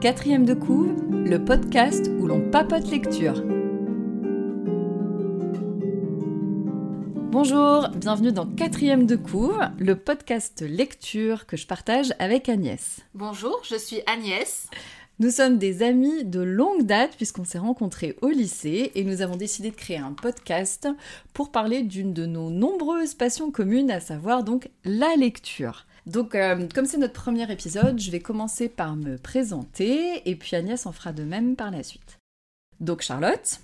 Quatrième de couve, le podcast où l'on papote lecture. Bonjour, bienvenue dans Quatrième de couve, le podcast lecture que je partage avec Agnès. Bonjour, je suis Agnès. Nous sommes des amis de longue date puisqu'on s'est rencontrés au lycée et nous avons décidé de créer un podcast pour parler d'une de nos nombreuses passions communes, à savoir donc la lecture. Donc, euh, comme c'est notre premier épisode, je vais commencer par me présenter et puis Agnès en fera de même par la suite. Donc, Charlotte,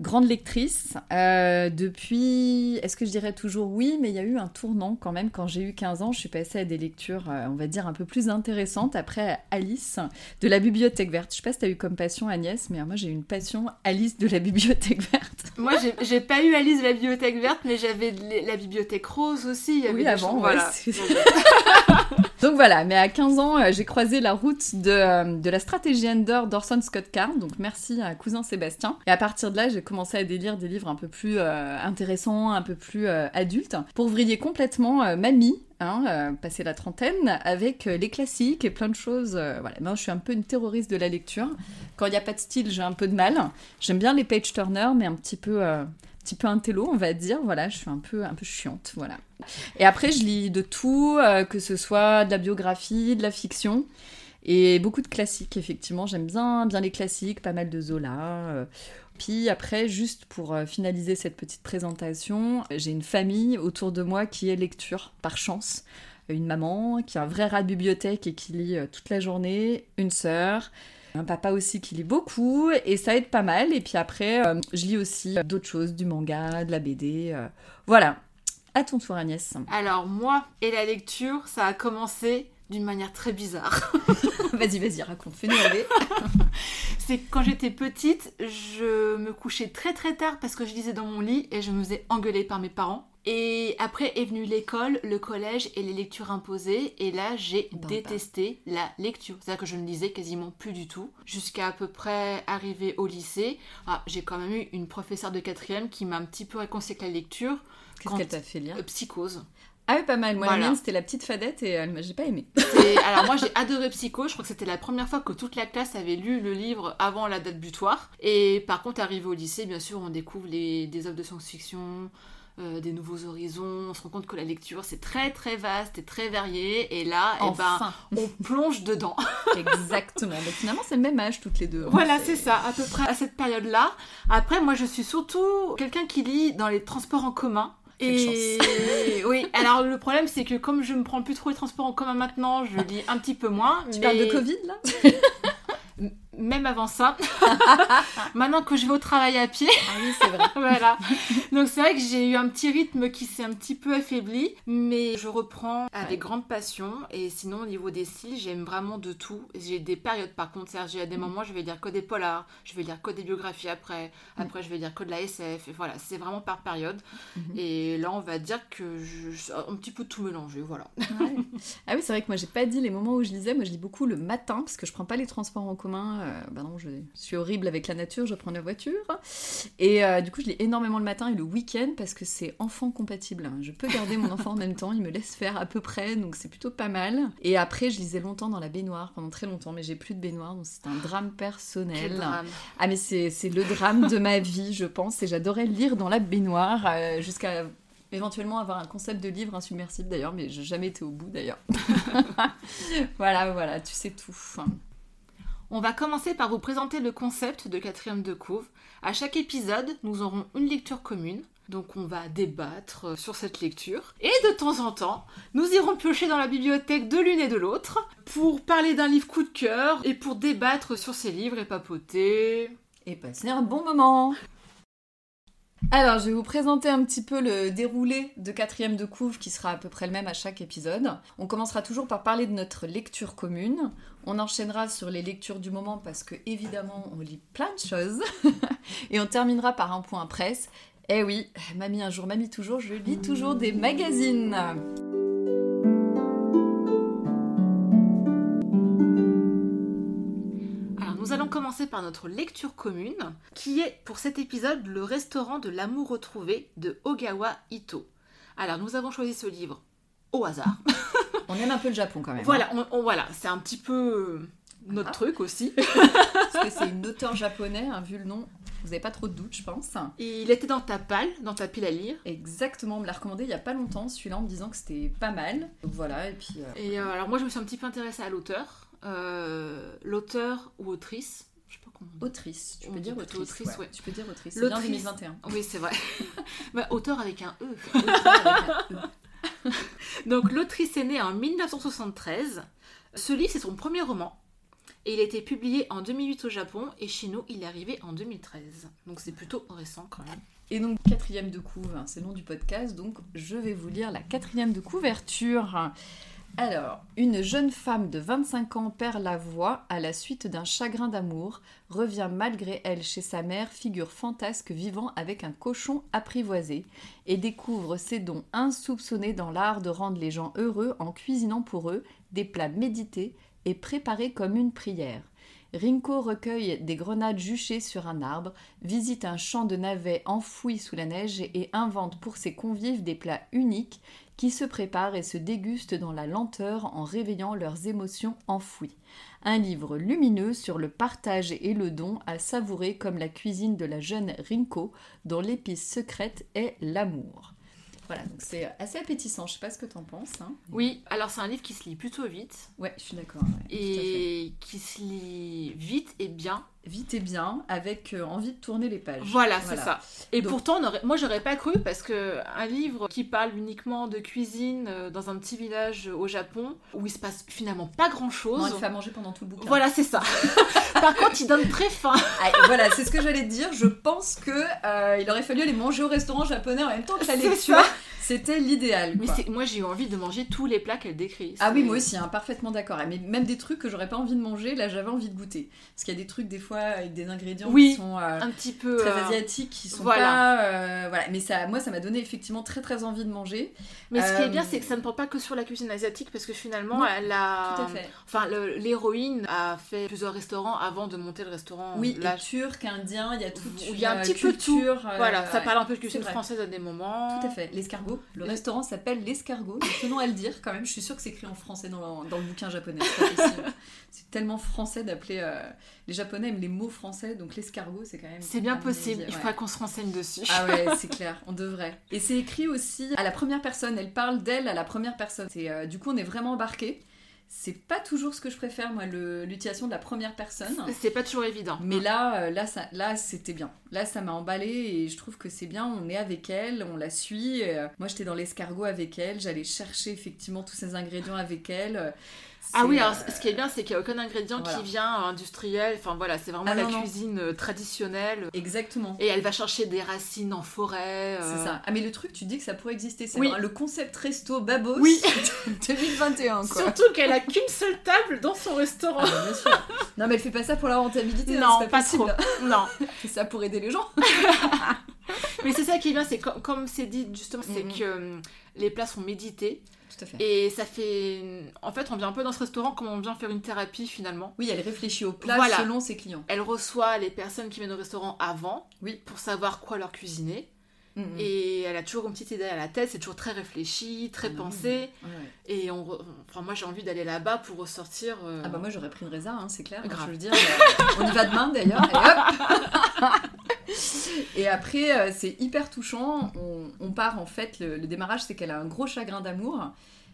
grande lectrice. Euh, depuis, est-ce que je dirais toujours oui, mais il y a eu un tournant quand même. Quand j'ai eu 15 ans, je suis passée à des lectures, euh, on va dire, un peu plus intéressantes. Après Alice de la Bibliothèque Verte. Je sais pas si tu as eu comme passion Agnès, mais moi j'ai eu une passion Alice de la Bibliothèque Verte. Moi j'ai pas eu Alice de la Bibliothèque Verte, mais j'avais la Bibliothèque Rose aussi. oui, avant, voilà. Donc voilà, mais à 15 ans, euh, j'ai croisé la route de, euh, de, la stratégie Ender d'Orson Scott Card, donc merci à cousin Sébastien. Et à partir de là, j'ai commencé à délire des livres un peu plus euh, intéressants, un peu plus adultes, pour vriller complètement mamie, Hein, passer la trentaine, avec les classiques et plein de choses. voilà, moi je suis un peu une terroriste de la lecture. Quand il n'y a pas de style, j'ai un peu de mal. J'aime bien les page turners, mais un petit peu petit peu intello, on va dire. Voilà, je suis un peu, un peu chiante, voilà. Et après, je lis de tout, euh, que ce soit de la biographie, de la fiction, et beaucoup de classiques, effectivement. J'aime bien, bien les classiques, pas mal de Zola. Euh. Puis après, juste pour euh, finaliser cette petite présentation, j'ai une famille autour de moi qui est lecture, par chance. Une maman qui a un vrai rat de bibliothèque et qui lit toute la journée, une sœur, un papa aussi qui lit beaucoup et ça aide pas mal. Et puis après, euh, je lis aussi euh, d'autres choses, du manga, de la BD. Euh. voilà. À ton tour, Agnès. Alors, moi et la lecture, ça a commencé d'une manière très bizarre. vas-y, vas-y, raconte, fais-nous rêver. c'est quand j'étais petite, je me couchais très très tard parce que je lisais dans mon lit et je me faisais engueuler par mes parents. Et après est venue l'école, le collège et les lectures imposées. Et là, j'ai détesté la lecture. C'est-à-dire que je ne lisais quasiment plus du tout. Jusqu'à à peu près arriver au lycée. Ah, j'ai quand même eu une professeure de quatrième qui m'a un petit peu réconcilié avec la lecture. Qu'est-ce qu'elle t'a fait lire? Euh, Psychose. Ah oui, pas mal. Moi, la mienne, c'était la petite fadette et elle j'ai pas aimé. alors moi, j'ai adoré Psycho. Je crois que c'était la première fois que toute la classe avait lu le livre avant la date butoir. Et par contre, arrivé au lycée, bien sûr, on découvre les, des œuvres de science-fiction, euh, des nouveaux horizons, on se rend compte que la lecture c'est très très vaste et très varié et là eh ben, on plonge dedans. Exactement, donc finalement c'est le même âge toutes les deux. Hein. Voilà c'est ça, à peu près à cette période là. Après moi je suis surtout quelqu'un qui lit dans les transports en commun. et oui, alors le problème c'est que comme je me prends plus trop les transports en commun maintenant, je lis un petit peu moins. Tu parles de Covid là? même avant ça. Maintenant que je vais au travail à pied. Ah oui, c'est vrai. voilà. Donc c'est vrai que j'ai eu un petit rythme qui s'est un petit peu affaibli, mais je reprends avec grande passion. Et sinon, au niveau des styles, j'aime vraiment de tout. J'ai des périodes par contre. J'ai des mm. moments, je vais lire que des polars, je vais lire que des biographies après. Mm. Après, je vais lire que de la SF. Et voilà, c'est vraiment par période. Mm-hmm. Et là, on va dire que je, un petit peu tout mélangé, voilà. Ah oui, c'est vrai que moi, j'ai pas dit les moments où je lisais. Moi, je lis beaucoup le matin parce que je prends pas les transports en commun. Euh, bah non, je suis horrible avec la nature, je prends la voiture. Et euh, du coup, je lis énormément le matin et le week-end parce que c'est enfant compatible. Je peux garder mon enfant en même temps, il me laisse faire à peu près, donc c'est plutôt pas mal. Et après, je lisais longtemps dans la baignoire, pendant très longtemps, mais j'ai plus de baignoire, donc c'est un drame personnel. Ah, mais c'est le drame de ma vie, je pense, et j'adorais lire dans la baignoire euh, jusqu'à éventuellement avoir un concept de livre insubmersible d'ailleurs, mais j'ai jamais été au bout d'ailleurs. voilà, voilà, tu sais tout. On va commencer par vous présenter le concept de quatrième de couve. À chaque épisode, nous aurons une lecture commune. Donc on va débattre sur cette lecture. Et de temps en temps, nous irons piocher dans la bibliothèque de l'une et de l'autre pour parler d'un livre coup de cœur et pour débattre sur ces livres et papoter. Et passer un bon moment. Alors, je vais vous présenter un petit peu le déroulé de quatrième de couve qui sera à peu près le même à chaque épisode. On commencera toujours par parler de notre lecture commune. On enchaînera sur les lectures du moment parce que évidemment on lit plein de choses. Et on terminera par un point presse. Eh oui, mamie un jour, mamie toujours, je lis toujours des magazines. Donc commencer par notre lecture commune, qui est pour cet épisode le restaurant de l'amour retrouvé de Ogawa Ito. Alors nous avons choisi ce livre au hasard. On aime un peu le Japon quand même. Voilà, on- on- voilà, c'est un petit peu euh, notre Ah. truc aussi. Parce que c'est une auteure japonais, hein, vu le nom. Vous n'avez pas trop de doute, je pense. Il était dans ta palle, dans ta pile à lire. Exactement, on me l'a recommandé il y a pas longtemps, celui-là, en me disant que c'était pas mal. Donc voilà, et puis. euh, Et euh, alors moi je me suis un petit peu intéressée à l'auteur. Euh, l'auteur ou autrice, je sais pas comment on dit. Autrice, tu peux dire autrice. autrice, ouais. ouais. Tu peux dire autrice. C'est bien L'autrice. 2021. Oui c'est vrai. Bah, auteur avec un E. Autrice avec un E. Donc l'autrice est née en 1973. Ce livre, c'est son premier roman. Et il a été publié en 2008 au Japon et chez nous, il est arrivé en 2013. Donc c'est plutôt récent quand même. Et donc, quatrième de couve, hein, c'est le nom du podcast, donc je vais vous lire la quatrième de couverture. Alors, une jeune femme de 25 ans perd la voix à la suite d'un chagrin d'amour, revient malgré elle chez sa mère, figure fantasque vivant avec un cochon apprivoisé, et découvre ses dons insoupçonnés dans l'art de rendre les gens heureux en cuisinant pour eux des plats médités et préparés comme une prière. Rinko recueille des grenades juchées sur un arbre, visite un champ de navets enfoui sous la neige et invente pour ses convives des plats uniques qui se préparent et se dégustent dans la lenteur en réveillant leurs émotions enfouies. Un livre lumineux sur le partage et le don à savourer comme la cuisine de la jeune Rinko dont l'épice secrète est l'amour. Voilà, donc c'est assez appétissant, je sais pas ce que t'en penses. Hein. Oui, alors c'est un livre qui se lit plutôt vite Ouais, je suis d'accord. ouais, et qui se lit vite et bien. Vite et bien, avec euh, envie de tourner les pages. Voilà, c'est ça. Et Donc- pourtant, aurait- moi j'aurais pas cru parce que un livre qui parle uniquement de cuisine euh, dans un petit village au Japon où il se passe finalement pas grand Non, chose. il fait à manger pendant tout le bouquin. Voilà, c'est ça. Par contre, il donne très faim. Ah, voilà, c'est ce que j'allais te dire. Je pense que euh, il aurait fallu aller manger au restaurant japonais en même temps que la lecture. C'était l'idéal. Mais quoi. c'est- moi j'ai eu envie de manger tous les plats qu'elle décrit. Ah oui, C'est- moi aussi, hein, parfaitement d'accord. Mais même des trucs que j'aurais pas envie de manger, là j'avais envie de goûter. Parce qu'il y a des trucs des fois avec des ingrédients Oui, qui sont euh, Un petit peu. très euh, asiatiques, qui sont voilà. pas. euh, voilà. Mais ça, moi, ça m'a donné effectivement très très envie de manger. Mais ce qui est Euh, bien, c'est que ça ne porte pas que sur la cuisine asiatique parce que finalement, Non, elle a. Tout à fait. Enfin, le- l'héroïne a fait plusieurs restaurants avant de monter le restaurant. Oui, là. et turc, indien, il y a tout. Il y a un petit peu de tout. Voilà, ça parle un peu de c'est cuisine vrai. française à des moments. Tout à fait, l'escargot. Le restaurant s'appelle l'escargot, tenons à le dire quand même. Je suis sûre que c'est écrit en français dans le, dans le bouquin japonais. c'est tellement français d'appeler. euh, les japonais aiment les mots français, donc l'escargot c'est quand même. C'est bien possible, il faudra qu'on se renseigne dessus. Ah ouais, c'est clair, on devrait. Et c'est écrit aussi à la première personne, elle parle d'elle à la première personne. Euh, du coup, on est vraiment embarqué. C'est pas toujours ce que je préfère, moi, l'utilisation de la première personne. C'est pas toujours évident. Mais là, euh, là, ça, là, c'était bien. Là, ça m'a emballé et je trouve que c'est bien. On est avec elle, on la suit. euh, moi, j'étais dans l'escargot avec elle. J'allais chercher effectivement tous ces ingrédients avec elle. Euh, Ah oui, euh, alors ce qui est bien, c'est qu'il n'y a aucun ingrédient voilà. qui vient euh, industriel. Enfin voilà, c'est vraiment Ah, la non, cuisine euh, traditionnelle. Exactement. Et elle va chercher des racines en forêt. euh, C'est ça. Ah mais le truc, tu dis que ça pourrait exister. C'est Oui. le concept resto babos Oui. 2021 quoi. Surtout qu'elle a qu'une seule table dans son restaurant. Ah, bien sûr. Non mais elle fait pas ça pour la rentabilité. hein, non, c'est pas, possible. trop. Non. Elle fait ça pour aider les gens. Mais c'est ça qui est bien, c'est com- comme c'est dit justement, c'est Mhm. que euh, les plats sont médités. Tout à fait. Et ça fait. En fait, on vient un peu dans ce restaurant comme on vient faire une thérapie finalement. Oui, elle réfléchit au plat Voilà. selon ses clients. Elle reçoit les personnes qui viennent au restaurant avant Oui. pour savoir quoi leur cuisiner. Mhm. Et elle a toujours une petite idée à la tête, c'est toujours très réfléchi, très oui. pensé. Ouais. Et on re- enfin, moi j'ai envie d'aller là-bas pour ressortir. euh, Ah bah moi j'aurais pris une résa, hein, c'est clair. Grave. Je veux dire, euh, on y va demain d'ailleurs. Et, hop Et après euh, c'est hyper touchant. On, on part en fait, le, le démarrage c'est qu'elle a un gros chagrin d'amour.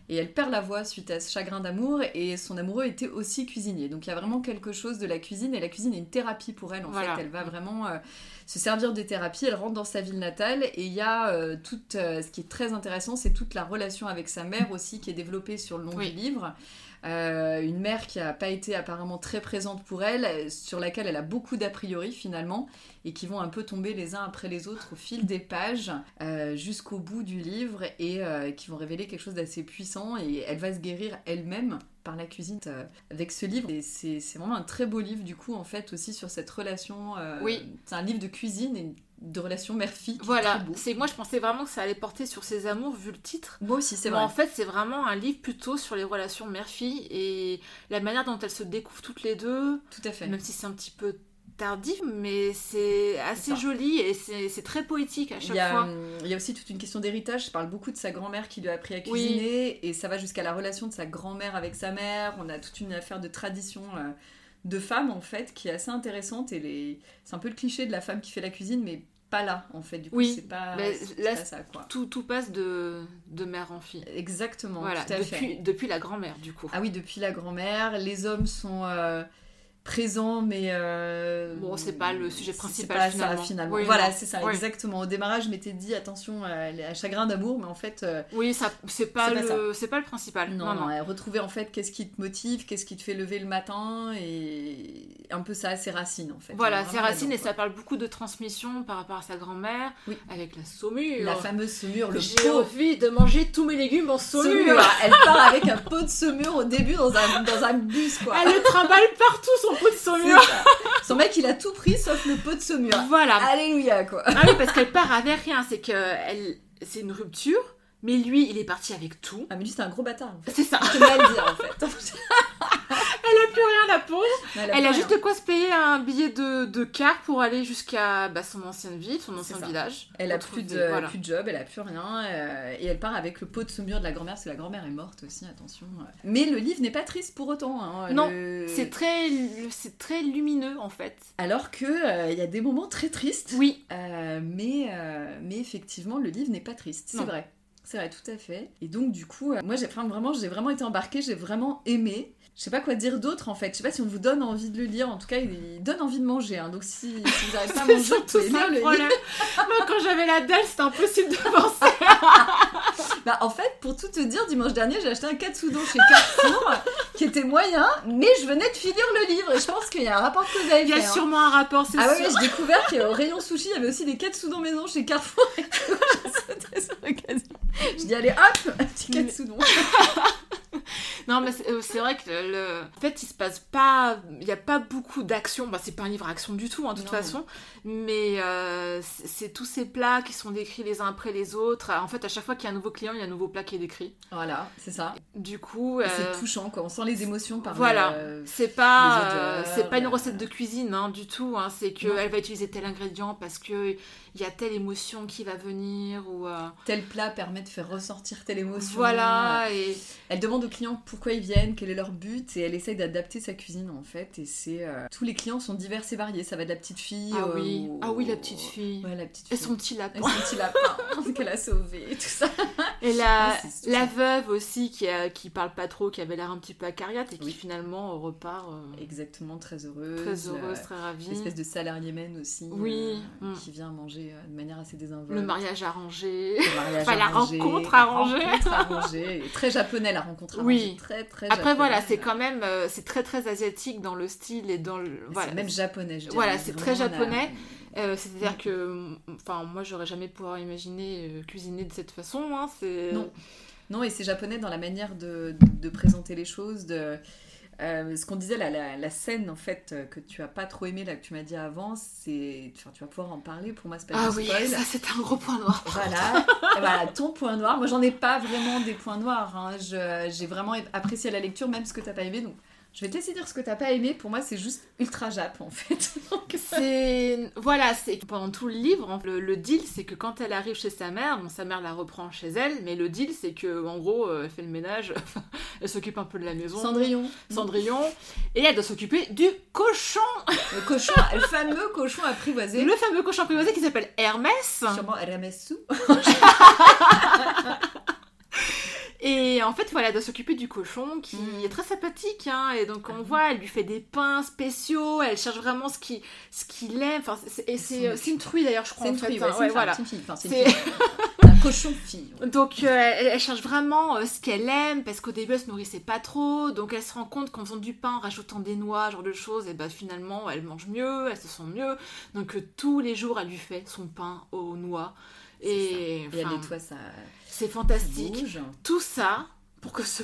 Et elle perd la voix suite à ce chagrin d'amour et son amoureux était aussi cuisinier. Donc il y a vraiment quelque chose de la cuisine et la cuisine est une thérapie pour elle en Voilà. fait. Elle va vraiment euh, se servir des thérapies, elle rentre dans sa ville natale et il y a euh, tout euh, ce qui est très intéressant, c'est toute la relation avec sa mère aussi qui est développée sur le long Oui. du livre. Euh, une mère qui n'a pas été apparemment très présente pour elle, euh, sur laquelle elle a beaucoup d'a priori finalement, et qui vont un peu tomber les uns après les autres au fil des pages euh, jusqu'au bout du livre, et euh, qui vont révéler quelque chose d'assez puissant, et elle va se guérir elle-même par la cuisine avec ce livre. Et c'est c'est vraiment un très beau livre du coup en fait aussi sur cette relation. Oui. C'est un livre de cuisine et de relation mère-fille. Voilà, c'est moi je pensais vraiment que ça allait porter sur ses amours vu le titre. Moi aussi, c'est vrai. en fait, c'est vraiment un livre plutôt sur les relations mère-fille et la manière dont elles se découvrent toutes les deux, Tout à fait. même si c'est un petit peu tardif, mais c'est assez joli et c'est très poétique à Il chaque a, fois. hum, il y a aussi toute une question d'héritage. Je parle beaucoup de sa grand-mère qui lui a appris à Oui. cuisiner. Et ça va jusqu'à la relation de sa grand-mère avec sa mère. On a toute une affaire de tradition euh, de femme, en fait, qui est assez intéressante. Et les... c'est un peu le cliché de la femme qui fait la cuisine, mais pas là, en fait. Du coup, Oui. c'est pas, Mais c'est là, pas ça, quoi. Tout, tout passe de, de mère en fille. Exactement, Voilà, tout à fait. depuis, depuis la grand-mère du coup. Ah oui, depuis la grand-mère. Les hommes sont euh, présents, mais. euh, Bon, c'est pas le sujet principal, pas finalement. ça, finalement. Oui, voilà, non. c'est ça, Oui. exactement. Au démarrage, je m'étais dit attention à, à chagrin d'amour, mais en fait. euh, Oui, ça c'est pas, le c'est pas le principal. Non, non, euh, retrouver en fait qu'est-ce qui te motive, qu'est-ce qui te fait lever le matin et un peu ça, ses racines en fait. Voilà, On est c'est vraiment Racine et ça parle beaucoup de transmission par rapport à sa grand-mère, Oui. avec la saumure. La fameuse saumure, le J'ai envie de manger tous mes légumes en saumure. saumure. Elle part avec un pot de saumure au début dans un, dans un bus quoi. Elle le trimballe partout son pot de saumure. Son mec il a tout pris sauf le pot de saumure. Voilà. Alléluia quoi. Ah oui, parce qu'elle part avec rien, c'est que elle, c'est une rupture, mais lui, il est parti avec tout. Ah mais lui c'est un gros bâtard en fait. C'est ça. Je peux mal dire en fait. Plus rien, la pauvre. Elle Elle a juste de quoi se payer un billet de, de car pour aller jusqu'à bah, son ancienne ville, son ancien village. Elle a plus de, voilà. plus de job, elle a plus rien, euh, et elle part avec le pot de saumure de la grand-mère, parce que la grand-mère est morte aussi, attention. Mais le livre n'est pas triste pour autant. hein, Non, le- C'est très, très lumineux en fait. Alors que euh, il y a des moments très tristes, Oui. euh, mais, euh, mais effectivement le livre n'est pas triste, c'est Non. vrai. C'est vrai, tout à fait. Et donc du coup, euh, moi j'ai enfin, vraiment, j'ai vraiment été embarquée, j'ai vraiment aimé. Je sais pas quoi dire d'autre en fait. Je sais pas si on vous donne envie de le lire. En tout cas, il, donne envie de manger. hein. Donc si, si vous n'arrivez pas à manger, vous pouvez lire le livre. Moi, quand j'avais la dalle, c'était impossible de penser. Bah, en fait, pour tout te dire, dimanche dernier, j'ai acheté un katsudon chez Carrefour qui était moyen, mais je venais de finir le livre et je pense qu'il y a un rapport que vous avez Il y a hein. sûrement un rapport, c'est Ah sûr. ouais, j'ai découvert qu'au rayon sushi, il y avait aussi des katsudon maison chez Carrefour. Et sur l'occasion. Je dis, allez, hop, un petit katsudon. Non, mais c'est euh, c'est vrai que le, en fait, il se passe pas, il y a pas beaucoup d'action. Bah, c'est pas un livre action du tout, hein, de toute Non. façon. Mais euh, c'est tous ces plats qui sont décrits les uns après les autres. En fait, à chaque fois qu'il y a un nouveau client, il y a un nouveau plat qui est décrit. Voilà, c'est ça. Du coup, euh, C'est touchant, quoi. On sent les émotions par Voilà. euh, c'est pas, c'est pas une recette de cuisine hein, du tout. Hein, c'est que Non. elle va utiliser tel ingrédient parce que il y a telle émotion qui va venir ou euh, tel plat permet de faire ressortir telle émotion. voilà. Et Elle demande aux clients pourquoi ils viennent, quel est leur but, et elle essaye d'adapter sa cuisine en fait. Et c'est euh, tous les clients sont divers et variés. Ça va de la petite fille. ah au- oui, ah oui, la petite fille. Ouais, la petite Et son petit Et lapin. son petit lapin qu'elle a sauvé, tout ça. Et la, Ouais, la veuve aussi qui, a, qui parle pas trop, qui avait l'air un petit peu acariate et qui Oui. finalement repart euh, Exactement, très heureuse. très heureuse, euh, très ravie. L'espèce de salariémène aussi. Oui, euh, mm. Qui vient manger euh, de manière assez désinvolte. Le mariage arrangé. Le mariage Enfin, la arrangé, rencontre la arrangée. rencontre arrangée. Très japonais la rencontre Oui. arrangée. Très, très Après voilà, japonais. c'est quand même, euh, c'est très très asiatique dans le style et dans le... Voilà. C'est même japonais, je. Voilà, c'est très japonais. Euh, C'est-à-dire que, enfin, moi j'aurais jamais pouvoir imaginer euh, cuisiner de cette façon. Hein. Non. Non, et c'est japonais dans la manière de, de présenter les choses, de... euh, ce qu'on disait, la, la, la scène en fait euh, que tu as pas trop aimé, là que tu m'as dit avant, c'est. Enfin, tu vas pouvoir en parler, pour moi c'est pas Ah du oui, spoil. ça c'est un gros point noir. Voilà. Voilà, ton point noir. Moi, j'en ai pas vraiment des points noirs. hein. J'ai vraiment apprécié la lecture, même ce que t'as pas aimé. Donc, je vais te laisser dire ce que t'as pas aimé. Pour moi, c'est juste ultra jap, en fait. Donc, C'est voilà, c'est pendant tout le livre, le, le deal c'est que quand elle arrive chez sa mère, bon, sa mère la reprend chez elle, mais le deal c'est que en gros, euh, elle fait le ménage, elle s'occupe un peu de la maison, Cendrillon. Cendrillon, et elle doit s'occuper du cochon, Le cochon, le fameux cochon apprivoisé. le fameux cochon apprivoisé qui s'appelle Hermès. Sûrement Aramesu. Et en fait, voilà, elle doit s'occuper du cochon qui Mm. est très sympathique. Hein, et donc, on voit, elle lui fait des pains spéciaux. Elle cherche vraiment ce qu'il ce qu'il aime. Enfin, et c'est euh, c'est une truie d'ailleurs, je crois. C'est une ouais, c'est Ouais, voilà. Enfin. Un cochon fille. ouais. Donc, euh, elle, elle cherche vraiment euh, ce qu'elle aime parce qu'au début, elle se nourrissait pas trop. Donc, elle se rend compte qu'en faisant du pain, en rajoutant des noix, ce genre de choses, et ben finalement, elle mange mieux, elle se sent mieux. Donc, euh, tous les jours, elle lui fait son pain aux noix. Et, Et nettoie sa c'est fantastique. tout ça pour que ce,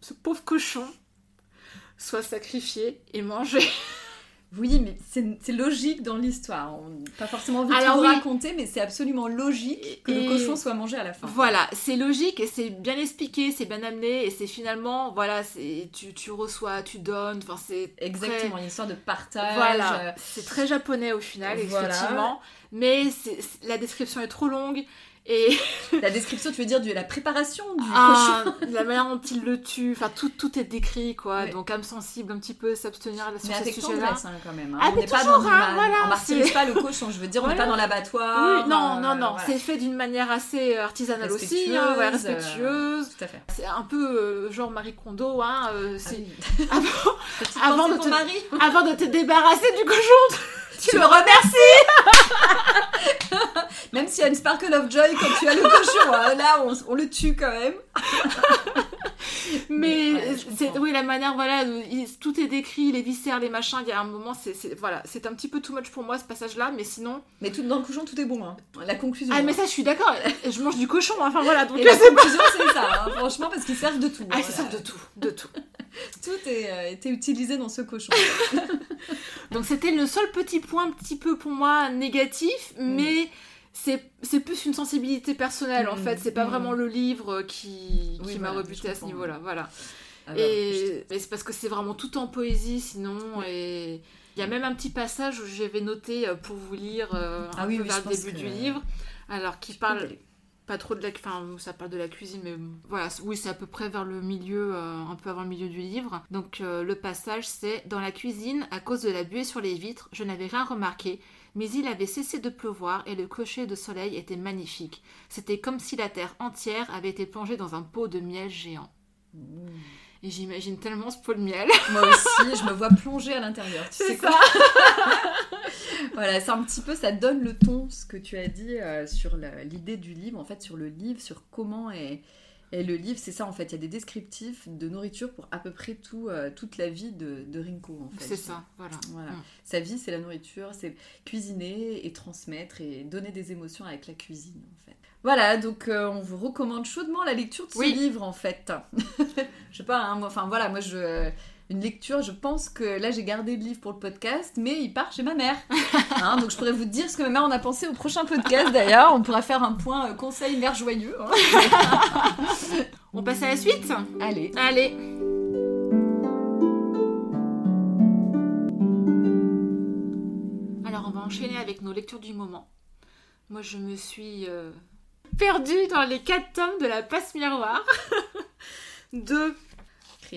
ce pauvre cochon soit sacrifié et mangé. Oui, mais c'est logique dans l'histoire. Pas forcément envie Alors de oui. raconter, mais c'est absolument logique que Et- le cochon soit mangé à la fin. Voilà, c'est logique et c'est bien expliqué, c'est bien amené et c'est finalement, voilà, tu, tu reçois, tu donnes, enfin c'est Exactement, une histoire de partage. très- voilà, c'est très japonais au final, Voilà. effectivement, mais la description est trop longue et La description, tu veux dire de la préparation du Ah, cochon la manière dont il le tue, enfin tout, tout est décrit quoi, Ouais. donc âme sensible un petit peu, s'abstenir sur Mais ce sujet-là. hein, quand même. hein. Ah, on n'est pas dans hein, voilà, on martyrise pas le cochon. Je veux dire, on n'est Voilà. pas dans l'abattoir. Oui, non, euh, non, non, voilà. c'est fait d'une manière assez artisanale aussi, hein, ouais, Respectueuse, euh, respectueuse. Tout à fait. C'est un peu euh, genre Marie Kondo, hein, euh, Ah c'est- oui. avant, Petite Avant pensée de pour te- mari. avant de te débarrasser du cochon, Tu le remercies Même s'il y a une sparkle of joy quand tu as le cochon, hein, là on, on le tue quand même. mais Ouais, c'est oui la manière voilà, il- tout est décrit, les viscères, les machins, il y a un moment c'est voilà, c'est un petit peu too much pour moi ce passage là, mais sinon Mais tout dans le cochon, tout est bon. Hein. La conclusion. ah mais ça je suis d'accord, je mange du cochon, enfin voilà donc Et la conclusion, c'est ça, hein, franchement, parce qu'ils servent de tout. ah ça voilà. de tout, de tout. Tout est, euh, était utilisé dans ce cochon. Donc c'était le seul petit point un petit peu pour moi négatif, Mm. mais c'est plus une sensibilité personnelle en Mm. fait, c'est pas Mm. vraiment le livre qui, Oui, qui m'a voilà, rebuté à ce niveau-là, voilà. Ah bah, je- et c'est parce que c'est vraiment tout en poésie sinon, et il y a même un petit passage où j'avais noté euh, pour vous lire euh, un Ah oui, peu vers le début que- du livre, alors qui parle pas trop de la enfin ça parle de la cuisine mais voilà oui c'est à peu près vers le milieu euh, un peu avant le milieu du livre. Donc euh, le passage c'est dans la cuisine à cause de la buée sur les vitres je n'avais rien remarqué mais il avait cessé de pleuvoir et le cocher de soleil était magnifique c'était comme si la terre entière avait été plongée dans un pot de miel géant Mmh. et j'imagine tellement ce pot de miel Moi aussi, je me vois plonger à l'intérieur. Tu sais quoi Voilà, c'est un petit peu, ça donne le ton, ce que tu as dit euh, sur l'idée du livre, en fait, sur le livre, sur comment est, est le livre. C'est ça, en fait, il y a des descriptifs de nourriture pour à peu près tout, euh, toute la vie de, de Rinko, en fait. c'est ça voilà Voilà. Mm. Sa vie, c'est la nourriture, c'est cuisiner et transmettre et donner des émotions avec la cuisine, en fait. Voilà, donc euh, on vous recommande chaudement la lecture de ce Oui. livre, en fait. je sais pas, hein, moi, enfin voilà, moi je. Une lecture, je pense que là j'ai gardé le livre pour le podcast, mais il part chez ma mère. Hein, donc je pourrais vous dire ce que ma mère en a pensé au prochain podcast d'ailleurs. On pourra faire un point euh, conseil mère joyeux. hein. on passe à la suite? Allez. allez Alors, on va enchaîner avec nos lectures du moment. Moi, je me suis euh, perdue dans les quatre tomes de la passe miroir de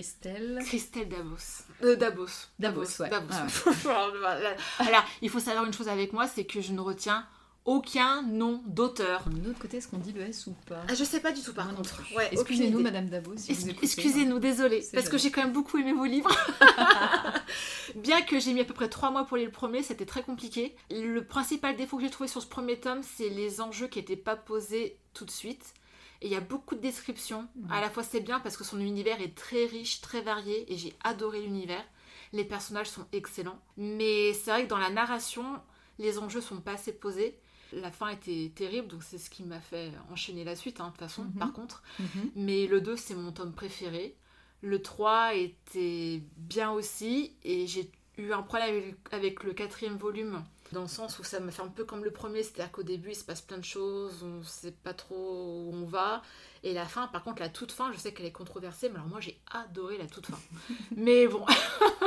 Christelle. Christelle Davos. Euh, Davos. Davos, ouais. Davos. Ah Alors, il faut savoir une chose avec moi, c'est que je ne retiens aucun nom d'auteur. De l'autre côté, est-ce qu'on dit le S ou pas? Ah, je sais pas du tout par non contre. Ouais, Excusez-nous. Madame Dabo, si vous Es- écoutez. Excusez-nous, désolé, C'est parce que j'ai quand même beaucoup aimé vos livres. Bien que j'ai mis à peu près trois mois pour lire le premier, c'était très compliqué. Le principal défaut que j'ai trouvé sur ce premier tome, c'est les enjeux qui n'étaient pas posés tout de suite. Et il y a beaucoup de descriptions. À la fois, c'est bien parce que son univers est très riche, très varié, et j'ai adoré l'univers. Les personnages sont excellents. Mais c'est vrai que dans la narration, les enjeux sont pas assez posés. La fin était terrible, donc c'est ce qui m'a fait enchaîner la suite, hein, de toute façon, Mhm. par contre. Mhm. Mais le 2, c'est mon tome préféré. Le 3 était bien aussi. Et j'ai eu un problème avec le quatrième volume. Dans le sens où ça me fait un peu comme le premier. C'est-à-dire qu'au début, il se passe plein de choses. On sait pas trop où on va. Et la fin, par contre, la toute fin, je sais qu'elle est controversée. Mais alors moi, j'ai adoré la toute fin. mais bon,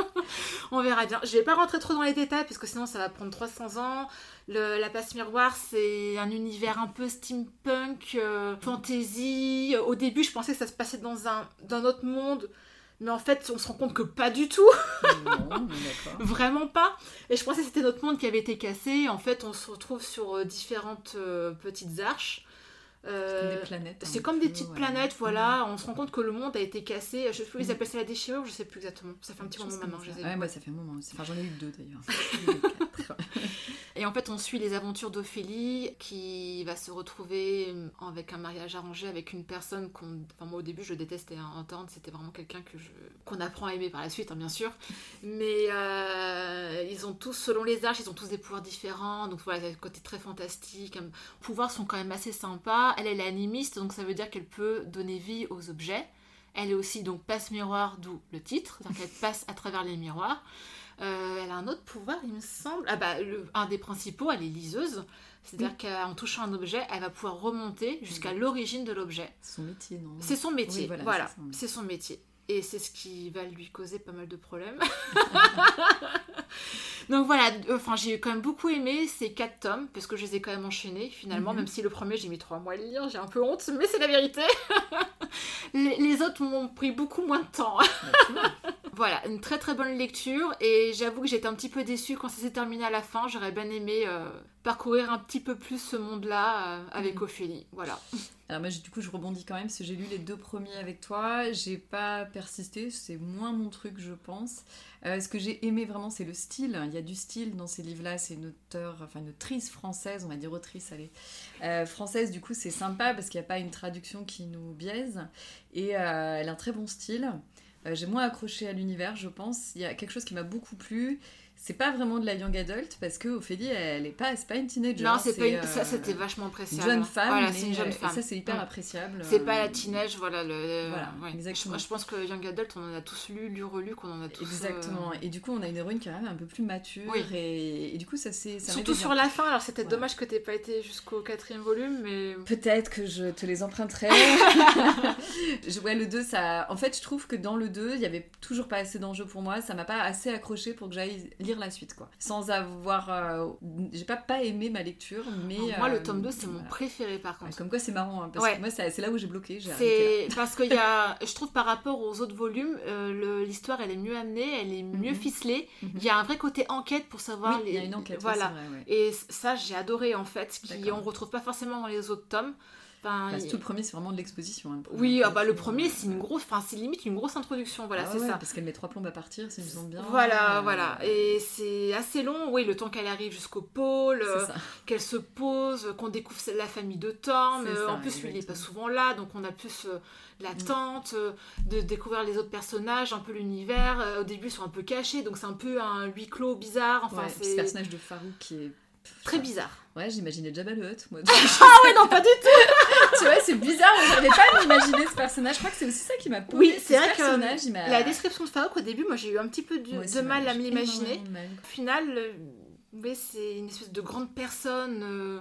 on verra bien. Je vais pas rentrer trop dans les détails. Parce que sinon, ça va prendre 300 ans. Le- la passe miroir, c'est un univers un peu steampunk, euh, fantasy. Au début, je pensais que ça se passait dans un, dans un autre monde, mais en fait, on se rend compte que pas du tout, Non, vraiment pas. Et je pensais que c'était notre monde qui avait été cassé. En fait, on se retrouve sur euh, différentes euh, petites arches. Euh, Comme des planètes. c'est un comme peu, des petites ouais. planètes, voilà. On se rend compte que le monde a été cassé. Je sais plus, ils Mhm. appellent ça la déchirure, je sais plus exactement. Ça fait un petit moment maintenant. que je ça. les ai Ouais, ça fait un moment. Enfin, j'en ai eu deux d'ailleurs. Et en fait, on suit les aventures d'Ophélie qui va se retrouver euh, avec un mariage arrangé avec une personne qu'on. Enfin, moi au début, je détestais hein, entendre. C'était vraiment quelqu'un que je... qu'on apprend à aimer par la suite, hein, bien sûr. Mais euh, ils ont tous, selon les arches, ils ont tous des pouvoirs différents. Donc voilà, côté très fantastique. Les pouvoirs sont quand même assez sympas. Elle, elle est animiste, donc ça veut dire qu'elle peut donner vie aux objets. Elle est aussi donc passe-miroir, d'où le titre, c'est-à-dire qu'elle passe à travers les miroirs. Euh, elle a un autre pouvoir, il me semble. Ah bah, le- un des principaux, elle est liseuse. C'est-à-dire qu'en touchant un objet, elle va pouvoir remonter jusqu'à l'origine de l'objet. C'est son métier, non? C'est son métier, Oui, voilà, c'est son métier. Et c'est ce qui va lui causer pas mal de problèmes. Donc voilà, euh, enfin j'ai quand même beaucoup aimé ces quatre tomes, parce que je les ai quand même enchaînés finalement, Mhm. même si le premier j'ai mis trois mois à le lire, j'ai un peu honte, mais c'est la vérité. les, les autres m'ont pris beaucoup moins de temps. Voilà, une très très bonne lecture, et j'avoue que j'étais un petit peu déçue quand ça s'est terminé à la fin, j'aurais bien aimé euh, parcourir un petit peu plus ce monde-là euh, avec Mhm. Ophélie, voilà. Moi, du coup, je rebondis quand même, parce que j'ai lu les deux premiers avec toi. J'ai pas persisté, c'est moins mon truc, je pense. Euh, ce que j'ai aimé vraiment, c'est le style. Il y a du style dans ces livres-là. C'est une auteure, enfin une autrice française, on va dire autrice, allez. Euh, française, du coup, c'est sympa parce qu'il n'y a pas une traduction qui nous biaise. Et euh, elle a un très bon style. J'ai moins accroché à l'univers, je pense. Il y a quelque chose qui m'a beaucoup plu. C'est pas vraiment de la young adult parce que Ophélie, elle est pas, c'est pas une teenager. Non, c'est pas une... euh, ça c'était vachement une appréciable. jeune femme. Voilà, mais, c'est une jeune euh, femme. Et ça, c'est hyper Mm. appréciable. C'est pas Euh, la teenage, voilà. Le... Voilà, ouais. exactement. Je, je pense que Young Adult, on en a tous lu, lu, relu, qu'on en a tous. Exactement. euh, Et du coup, on a une héroïne qui est quand même un peu plus mature. Oui. Et, et du coup, ça c'est. ça Surtout sur la fin, alors c'était Voilà. dommage que t'aies pas été jusqu'au quatrième volume, mais. Peut-être que je te les emprunterai. je, ouais, le 2, ça. En fait, je trouve que dans le 2, il y avait toujours pas assez d'enjeux pour moi. Ça m'a pas assez accroché pour que j'aille lire la suite, quoi. Sans avoir. euh, J'ai pas, pas aimé ma lecture, mais. Alors, moi, euh, le tome 2, c'est mon préféré par contre. Comme quoi, c'est marrant, hein, parce Ouais. que moi, c'est là où j'ai bloqué. C'est parce qu'il y a, je trouve par rapport aux autres volumes, euh, l'histoire elle est mieux amenée, elle est mieux Mhm. ficelée. Mhm. Il y a un vrai côté enquête pour savoir Oui, les. il y a une enquête. Voilà. c'est vrai, ouais. Et ça j'ai adoré en fait, qui on retrouve pas forcément dans les autres tomes. Enfin, Bah, surtout le premier, c'est vraiment de l'exposition. hein. Oui, ah bah, le premier euh, c'est une grosse, enfin c'est limite une grosse introduction, voilà Ah c'est ouais, ça. Parce qu'elle met trois plombes à partir, si je me sens bien. Voilà, Euh, voilà. Et c'est assez long, oui, le temps qu'elle arrive jusqu'au pôle, euh, C'est qu'elle se pose, qu'on découvre la famille de. C'est euh, ça, en plus, lui, il n'est pas souvent là, donc on a plus Mm. l'attente euh, de découvrir les autres personnages, un peu l'univers. Au début, ils sont un peu cachés, donc c'est un peu un huis clos bizarre. Enfin, Ouais, puis ce c'est personnage de Farouk qui est. très bizarre. Ouais, j'imaginais Jabba le Hutt, moi. Ah ouais, non, pas du tout tu vois, c'est bizarre, moi, j'arrivais pas à m'imaginer ce personnage. Je crois que c'est aussi ça qui m'a posé. Oui, c'est vrai ce que personnage, il m'a. La description de Farouk, au début, moi, j'ai eu un petit peu de, mal à me l'imaginer. Au final, euh, c'est une espèce de grande personne. euh,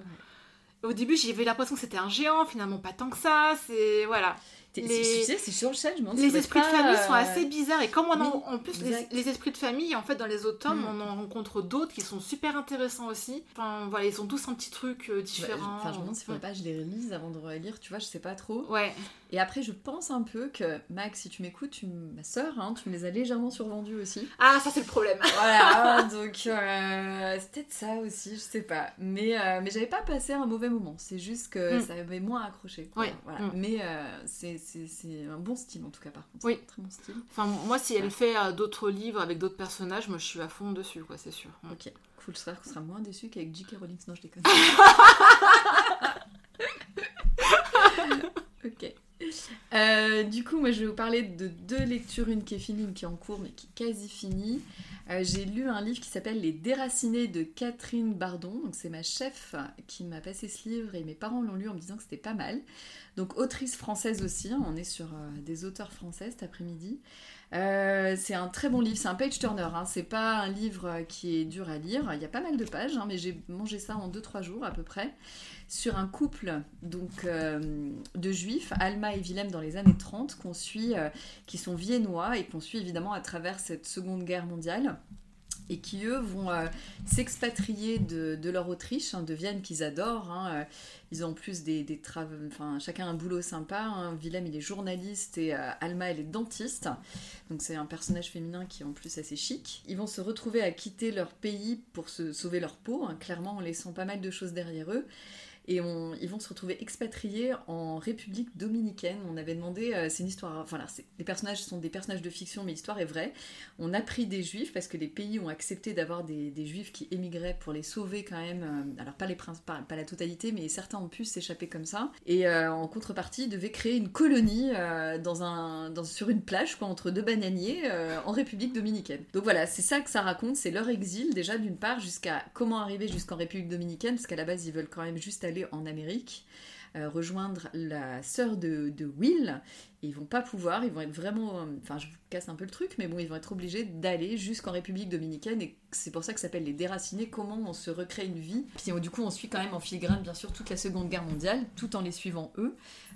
Au début, j'avais l'impression que c'était un géant, finalement pas tant que ça. C'est voilà. Les- c'est sur le chat, je me Les esprits de famille sont euh, assez bizarres et comme on en, oui, en plus les, esprits de famille en fait dans les autres tomes Mm. on en rencontre d'autres qui sont super intéressants aussi. Enfin voilà ils ont tous un petit truc euh, différent. Enfin, je me demande s'il faudrait pas que je les relise avant de relire, tu vois, je sais pas trop. Ouais. Et après, je pense un peu que, Max, si tu m'écoutes, tu ma soeur, hein, tu me les as légèrement survendus aussi. Ah ça c'est le problème. Voilà, donc euh, c'est peut-être ça aussi, je sais pas. Mais, euh, mais j'avais pas passé un mauvais moment, c'est juste que Mm. ça avait moins accroché. quoi. Oui, Voilà. mm. Mais euh, c'est un bon style en tout cas, par contre. Oui. Très bon style. Enfin moi si elle Ouais. fait euh, d'autres livres avec d'autres personnages moi je suis à fond dessus quoi c'est sûr. Ok, cool, j'espère qu'on sera moins déçu qu'avec J.K. Rowling. Non, je déconne. ok. Euh, du coup, moi je vais vous parler de deux lectures, une qui est finie, une qui est en cours, mais qui est quasi finie. Euh, J'ai lu un livre qui s'appelle Les Déracinés de Catherine Bardon. Donc c'est ma chef qui m'a passé ce livre et mes parents l'ont lu en me disant que c'était pas mal. Donc autrice française aussi, hein, on est sur euh, des auteurs français cet après-midi. Euh, c'est un très bon livre, c'est un page turner, hein. c'est pas un livre qui est dur à lire, il y a pas mal de pages, hein, mais j'ai mangé ça en 2-3 jours à peu près, sur un couple donc euh, de juifs, Alma et Willem dans les années 30, qu'on suit, euh, qui sont viennois et qu'on suit évidemment à travers cette seconde guerre mondiale et qui eux vont euh, s'expatrier de, leur Autriche, hein, de Vienne qu'ils adorent. hein, euh, ils ont en plus des, des enfin chacun un boulot sympa. hein. Willem il est journaliste et euh, Alma elle est dentiste. Donc c'est un personnage féminin qui est en plus assez chic. Ils vont se retrouver à quitter leur pays pour se sauver leur peau, hein, clairement en laissant pas mal de choses derrière eux. Et ils vont se retrouver expatriés en République dominicaine. On avait demandé, euh, c'est une histoire, enfin là, c'est- les personnages sont des personnages de fiction, mais l'histoire est vraie. On a pris des juifs parce que les pays ont accepté d'avoir des, juifs qui émigraient pour les sauver quand même. euh, alors pas, les pas, pas la totalité, mais certains ont pu s'échapper comme ça. Et euh, en contrepartie, ils devaient créer une colonie euh, dans un, sur une plage quoi, entre deux bananiers euh, en République dominicaine. Donc voilà, c'est ça que ça raconte, c'est leur exil déjà d'une part jusqu'à comment arriver jusqu'en République dominicaine, parce qu'à la base ils veulent quand même juste aller en Amérique. euh, rejoindre la sœur de Will. Et ils vont pas pouvoir, ils vont être vraiment. Enfin, je vous casse un peu le truc, mais bon, ils vont être obligés d'aller jusqu'en République dominicaine. Et c'est pour ça que ça s'appelle les déracinés. Comment on se recrée une vie. Puis du coup, on suit quand même en filigrane, bien sûr, toute la Seconde Guerre mondiale, tout en les suivant eux.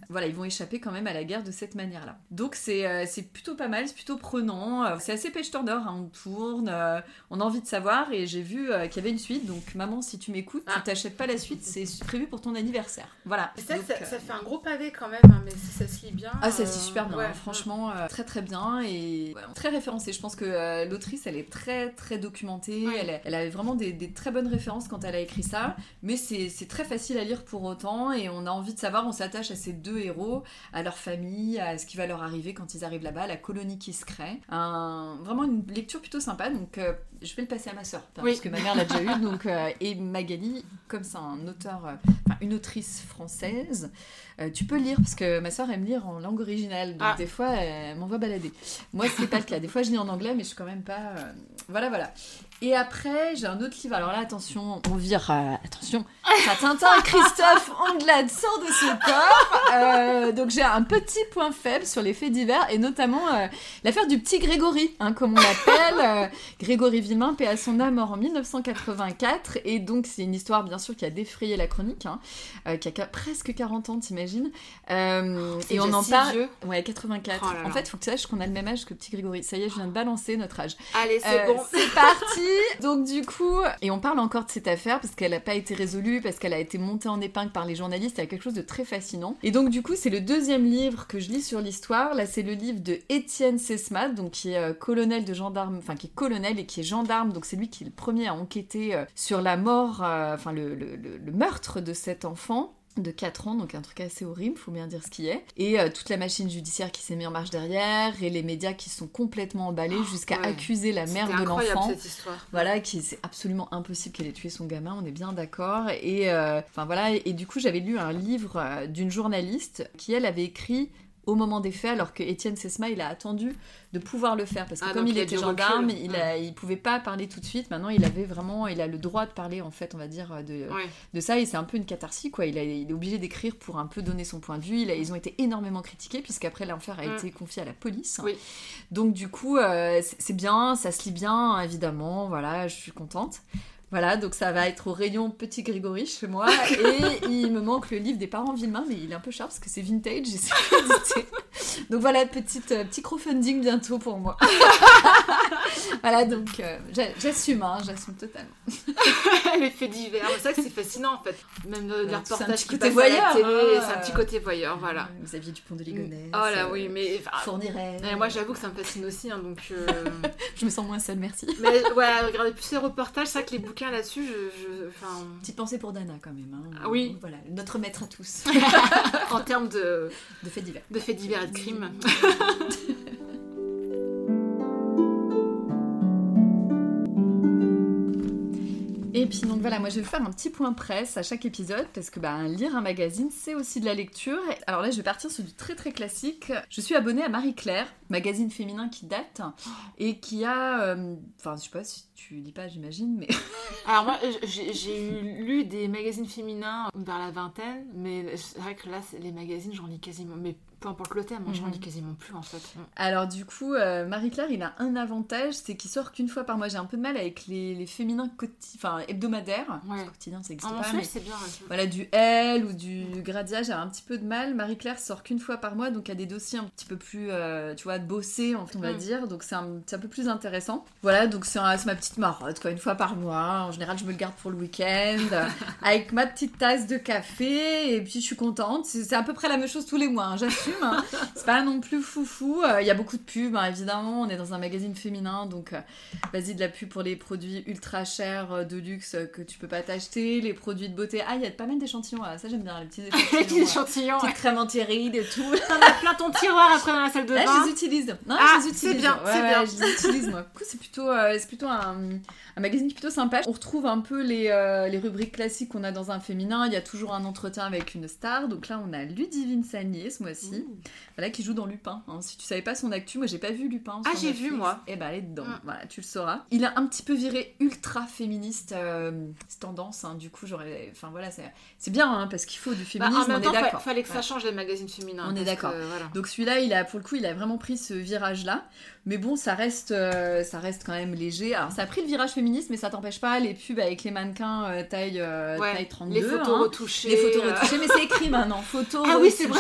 Voilà, ils vont échapper quand même à la guerre de cette manière-là. Donc c'est euh, plutôt pas mal, c'est plutôt prenant. Euh, C'est assez pêche tendeur, hein, on tourne, euh, on a envie de savoir. Et j'ai vu euh, qu'il y avait une suite. Donc maman, si tu m'écoutes, Ah. tu t'achètes pas la suite, c'est prévu pour ton anniversaire. Voilà. Donc, ça, euh, ça fait un gros pavé quand même, hein, mais ça se lit bien. ah, ça euh, c'est super bien, ouais. hein, franchement, euh, très très bien et ouais, très référencé. Je pense que euh, l'autrice, elle est très très documentée, elle, a- elle avait vraiment des, des très bonnes références quand elle a écrit ça, mais c'est très facile à lire pour autant et on a envie de savoir, on s'attache à ces deux héros, à leur famille, à ce qui va leur arriver quand ils arrivent là-bas, à la colonie qui se crée. Un- vraiment une lecture plutôt sympa, donc je vais le passer à ma soeur, Oui. parce que ma mère l'a déjà eu, donc, euh, et Magali, comme c'est un auteur, euh, enfin une autrice française, euh, tu peux lire, parce que ma soeur aime lire en langue originale, donc Ah. des fois elle m'envoie balader. Moi, c'est pas le cas. Des fois, je lis en anglais, mais je suis quand même pas. Voilà, voilà. Et après, j'ai un autre livre. Alors là, attention, on vire. attention, ça Tintin Christophe Anglade sort de ce corps. Donc j'ai un petit point faible sur les faits divers, et notamment l'affaire du petit Grégory, hein, comme on l'appelle. Grégory Vimin, paix à son âme, mort en 1984. Et donc, c'est une histoire, bien sûr, qui a défrayé la chronique, hein, euh, qui a presque 40 ans, t'imagines. Euh, et on en parle. Ouais, 84. Oh là là. En fait, faut que tu saches qu'on a le même âge que petit Grégory. Ça y est, je viens de balancer notre âge. Allez, c'est Euh, bon. C'est parti Donc du coup, et on parle encore de cette affaire parce qu'elle n'a pas été résolue, parce qu'elle a été montée en épingle par les journalistes, il y a quelque chose de très fascinant. Et donc du coup, c'est le deuxième livre que je lis sur l'histoire. Là, c'est le livre de Étienne Sesmat, donc qui est colonel de gendarme, enfin qui est colonel et qui est gendarme, donc c'est lui qui est le premier à enquêter euh, sur la mort, euh, enfin le, le- le- le meurtre de cet enfant de 4 ans, donc un truc assez horrible, faut bien dire ce qui est. Et euh, toute la machine judiciaire qui s'est mise en marche derrière, et les médias qui sont complètement emballés jusqu'à ouais. accuser la mère de l'enfant. Voilà, qui c'est absolument impossible qu'elle ait tué son gamin, on est bien d'accord. Et euh, enfin voilà, et, et du coup j'avais lu un livre d'une journaliste qui elle avait écrit au moment des faits, alors que Étienne Sesma il a attendu de pouvoir le faire parce que Ah, comme il était gendarme, recul. il a, il pouvait pas parler tout de suite. Maintenant il avait vraiment, il a le droit de parler en fait, on va dire de, Ouais. de ça et c'est un peu une catharsis quoi. Il, a- il est obligé d'écrire pour un peu donner son point de vue. Il a- ils ont été énormément critiqués puisqu'après l'affaire a Mm. été confiée à la police. Oui. Donc du coup euh, c'est c'est bien, ça se lit bien évidemment. Voilà, je suis contente. Voilà, donc ça va être au rayon Petit Grégory chez moi. Et il me manque le livre des parents Villemain, mais il est un peu cher parce que c'est vintage et c'est édité. Donc voilà, petite, euh, petit crowdfunding bientôt pour moi. voilà, donc euh, j'a- j'assume, hein, j'assume totalement. les faits divers. C'est vrai que c'est fascinant en fait. Même euh, c'est un reportages qui à la voyeur, télé, hein. c'est un petit côté voyeur, voilà. Euh, Xavier Dupont de Ligonnès. Oh là euh, oui, mais et moi j'avoue que ça me fascine aussi, hein, donc. Je me sens moins seule, merci. mais voilà, regardez plus les reportages, c'est vrai que les bouquins là-dessus, je, Petite pensée pour Dana quand même. hein. Ah oui. Voilà, notre maître à tous. en termes de, De faits divers. de faits divers et de crimes. Et puis donc voilà, moi je vais faire un petit point presse à chaque épisode parce que bah, lire un magazine c'est aussi de la lecture. Alors là je vais partir sur du très très classique. Je suis abonnée à Marie Claire, magazine féminin qui date et qui a, euh, enfin je sais pas si tu lis pas j'imagine, mais Alors moi, j'ai lu des magazines féminins vers la vingtaine, mais c'est vrai que là, les magazines, j'en lis quasiment, peu importe le thème, moi, j'en Mhm. lis quasiment plus en fait. alors du coup euh, Marie Claire il a un avantage, c'est qu'il sort qu'une fois par mois. J'ai un peu de mal avec les, les féminins enfin hebdomadaires. Ouais. Quotidien ça En existe pas. mensuel, mais- c'est bien. ouais. Voilà, du L ou du Gradia, j'ai un petit peu de mal. Marie-Claire sort qu'une fois par mois, donc il y a des dossiers un petit peu plus, euh, tu vois, bossés, on va Mm. dire. Donc c'est un, un peu plus intéressant. Voilà, donc c'est ma petite marotte, quoi, une fois par mois. En général, je me le garde pour le week-end, avec ma petite tasse de café, et puis je suis contente. C'est à peu près la même chose tous les mois, hein, hein. C'est pas non plus foufou. Euh, Il y a beaucoup de pubs, hein, évidemment. On est dans un magazine féminin, donc euh, vas-y de la pub pour les produits ultra chers euh, de luxe que tu peux pas t'acheter, les produits de beauté. Ah, il y a pas mal d'échantillons, ah, ça j'aime bien, les petits échantillons. les euh, échantillons. Petites crèmes anti-rides et tout. T'en as plein ton tiroir après dans la salle de bain. je les utilise. Non, Ah, je les c'est utilise. bien, Ouais, c'est ouais, bien. Je les utilise, moi. Du coup, c'est plutôt, c'est plutôt un, un magazine plutôt sympa. On retrouve un peu les, les rubriques classiques qu'on a dans un féminin. Il y a toujours un entretien avec une star. Donc là, on a Ludivine Sagnier ce mois-ci. Voilà, qui joue dans Lupin. hein. Si tu savais pas son actu, moi j'ai pas vu Lupin. Ah, j'ai vu, moi. Eh ben, elle est dedans. Mm. Voilà, tu le sauras. Il a un petit peu viré ultra féministe, euh, tendance. hein. Du coup, j'aurais. Enfin voilà, c'est bien hein, parce qu'il faut du Bah, féminisme. en même on temps, est fa- d'accord. fallait que ça change les magazines féminins. On est d'accord. voilà. Donc celui-là, il a pour le coup, il a vraiment pris ce virage-là. Mais bon, ça reste, euh, ça reste quand même léger. Alors ça a pris le virage féministe, mais ça t'empêche pas les pubs avec les mannequins euh, taille, euh, Ouais, taille 32. les photos retouchées. Les photos euh, retouchées, mais c'est écrit maintenant. Photos Ah oui, c'est vrai,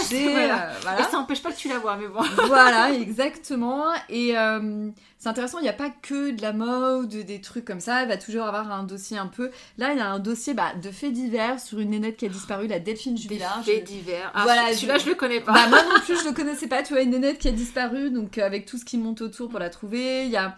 voilà. Et ça empêche pas que tu la vois, mais bon. voilà, exactement. Et euh, c'est intéressant, il n'y a pas que de la mode, des trucs comme ça. Il va toujours avoir un dossier un peu. Là, il y a un dossier bah, de faits divers sur une nénette qui a disparu, la Delphine Des Jubilard. faits divers. Ah, Voilà, celui-là, je- je le connais pas. Bah, moi non plus, je le connaissais pas. Tu vois, une nénette qui a disparu, donc euh, avec tout ce qui monte autour pour la trouver. Il y a,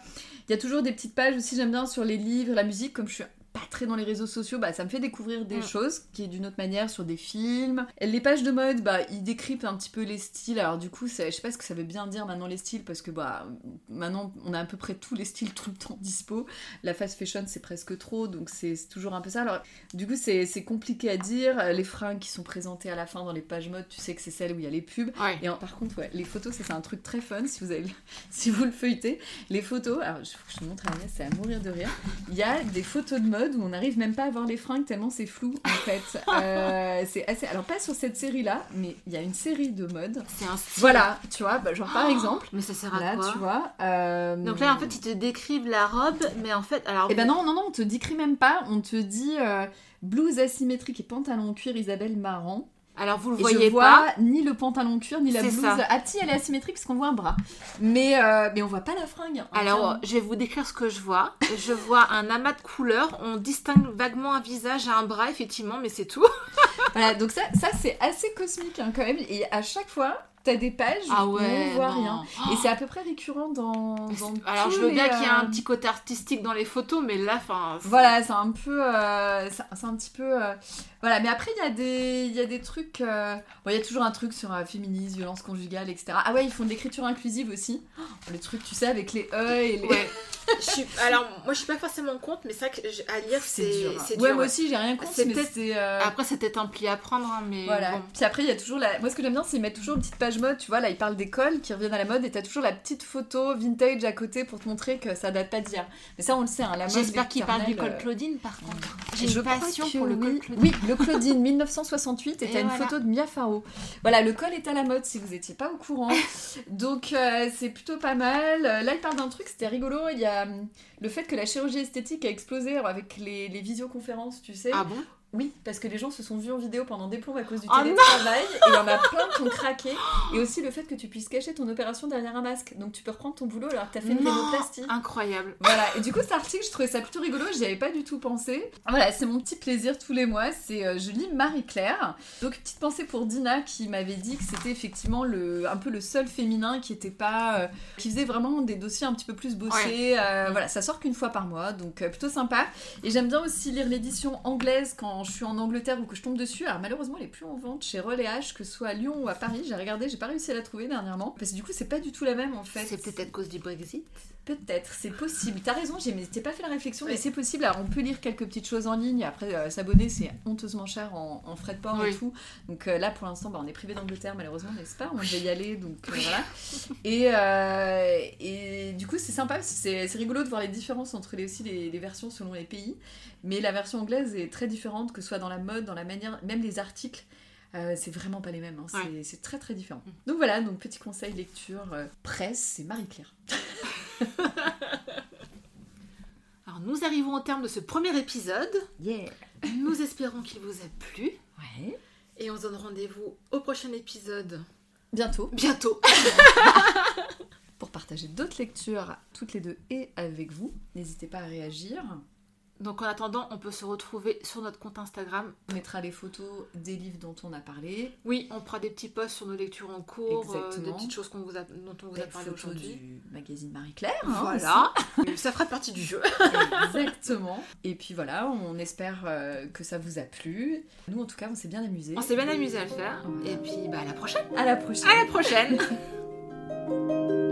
il y a toujours des petites pages aussi, j'aime bien, sur les livres, la musique, comme je suis très dans les réseaux sociaux, bah, ça me fait découvrir des Mm. choses qui est d'une autre manière sur des films. Les pages de mode, bah, ils décryptent un petit peu les styles. Alors du coup, c'est- je sais pas ce que ça veut bien dire maintenant les styles, parce que bah, maintenant on a à peu près tous les styles tout le temps dispo. La fast fashion, c'est presque trop, donc c'est toujours un peu ça. Alors du coup, c'est c'est compliqué à dire. Les fringues qui sont présentées à la fin dans les pages mode, tu sais que c'est celles où il y a les pubs. Ouais. Et en- par contre, ouais, les photos, ça c'est un truc très fun si vous, avez, si vous le feuilletez. Les photos, alors je, je te montre à Agnès, c'est à mourir de rire. Il y a des photos de mode où on n'arrive même pas à voir les fringues tellement c'est flou en fait. Euh, c'est assez. Alors pas sur cette série là, mais il y a une série de mode. C'est un style. Voilà, tu vois, bah, genre par exemple, Mais ça sert à là quoi tu vois. euh, Donc là, en fait, ils te décrivent la robe, mais en fait, alors. Eh ben non, non, non, on te décrit même pas, on te dit euh, blouse asymétrique et pantalon cuir Isabelle Marant. Alors vous le voyez je vois pas. ni le pantalon cuir ni la blouse. ça. Ah elle est asymétrique parce qu'on voit un bras. Mais, euh, mais on voit pas la fringue. Alors, je vais vous décrire ce que je vois. Je vois un amas de couleurs. On distingue vaguement un visage et un bras, effectivement, mais c'est tout. Voilà, donc ça, ça c'est assez cosmique hein, quand même. Et à chaque fois, t'as des pages Ah où ouais. on voit non. rien. Et c'est à peu près récurrent dans. dans Alors, je veux les, bien qu'il y ait un euh, petit côté artistique dans les photos, mais là, enfin. Voilà, c'est un peu. euh, c'est un petit peu. euh, Voilà, mais après, il y, a des- il y a des trucs. euh, Bon, il y a toujours un truc sur euh, féminisme, violence conjugale, etc. Ah ouais, ils font de l'écriture inclusive aussi. Oh, le truc, tu sais, avec les E et les. Ouais. Je suis- Alors, moi, je suis pas forcément contre, mais ça, à lire, c'est dur. hein. ouais, moi ouais. aussi, j'ai rien contre, mais euh, Après, c'est peut-être un pli à prendre, hein, mais Voilà. bon. Puis après, il y a toujours la. Moi, ce que j'aime bien, c'est mettre toujours une petite page mode. Tu vois, là, ils parlent d'école qui reviennent à la mode et t'as toujours la petite photo vintage à côté pour te montrer que ça date pas d'hier. Mais ça, on le sait, hein, la mode. J'espère qu'il parle du col euh, Claudine, par contre. J'ai une passion pour le col oui. Claudine. Oui, le Claudine 1968 et Et t'as une voilà. photo de Mia Farrow. Voilà, le col est à la mode si vous étiez pas au courant. Donc euh, c'est plutôt pas mal. Euh, Là, il parle d'un truc, c'était rigolo. Il y a hum, le fait que la chirurgie esthétique a explosé avec les, les visioconférences, tu sais. Ah bon? Oui, parce que les gens se sont vus en vidéo pendant des plombs à cause du Oh télétravail. et il y en a plein qui ont craqué. Et aussi le fait que tu puisses cacher ton opération derrière un masque. Donc tu peux reprendre ton boulot alors que t'as fait une rhinoplastie. Incroyable. Voilà, et du coup cet article, je trouvais ça plutôt rigolo, j'y avais pas du tout pensé. Voilà, c'est mon petit plaisir tous les mois, c'est euh, je lis Marie-Claire. Donc petite pensée pour Dina qui m'avait dit que c'était effectivement le, un peu le seul féminin qui était pas... euh, qui faisait vraiment des dossiers un petit peu plus bossés. Euh, Voilà, ça sort qu'une fois par mois, donc euh, plutôt sympa. Et j'aime bien aussi lire l'édition anglaise quand je suis en Angleterre ou que je tombe dessus. Alors malheureusement, elle est plus en vente chez Relais H, que ce soit à Lyon ou à Paris. J'ai regardé, j'ai pas réussi à la trouver dernièrement. Parce que du coup, c'est pas du tout la même en fait. C'est peut-être à cause du Brexit. Peut-être, c'est possible. T'as raison, j'ai pas fait la réflexion, mais c'est possible. Alors, on peut lire quelques petites choses en ligne. Après, euh, s'abonner, c'est honteusement cher en, en frais de port et tout. Donc euh, là, pour l'instant, bah, on est privé d'Angleterre, malheureusement, n'est-ce pas? On devait y aller, donc euh, voilà. Et, et du coup, c'est sympa, c'est rigolo de voir les différences entre les, aussi les, les versions selon les pays. Mais la version anglaise est très différente, que ce soit dans la mode, dans la manière, même les articles. euh, c'est vraiment pas les mêmes, hein. c'est Ouais. c'est très très différent. Mm. Donc voilà, donc petit conseil lecture euh, presse, c'est Marie-Claire. Alors, nous arrivons au terme de ce premier épisode. Yeah Nous espérons qu'il vous a plu. Ouais. Et on se donne rendez-vous au prochain épisode. Bientôt Bientôt. pour partager d'autres lectures toutes les deux et avec vous. N'hésitez pas à réagir. Donc en attendant, on peut se retrouver sur notre compte Instagram. On mettra les photos des livres dont on a parlé. Oui, on fera des petits posts sur nos lectures en cours, euh, des petites choses qu'on vous a, dont on vous a parlé aujourd'hui. du magazine Marie-Claire. hein, Voilà, ça fera partie du jeu. Exactement. Et puis voilà, on espère euh, que ça vous a plu. Nous, en tout cas, on s'est bien amusés. On s'est bien amusé à le faire. Et puis bah, à la prochaine. À la prochaine. À la prochaine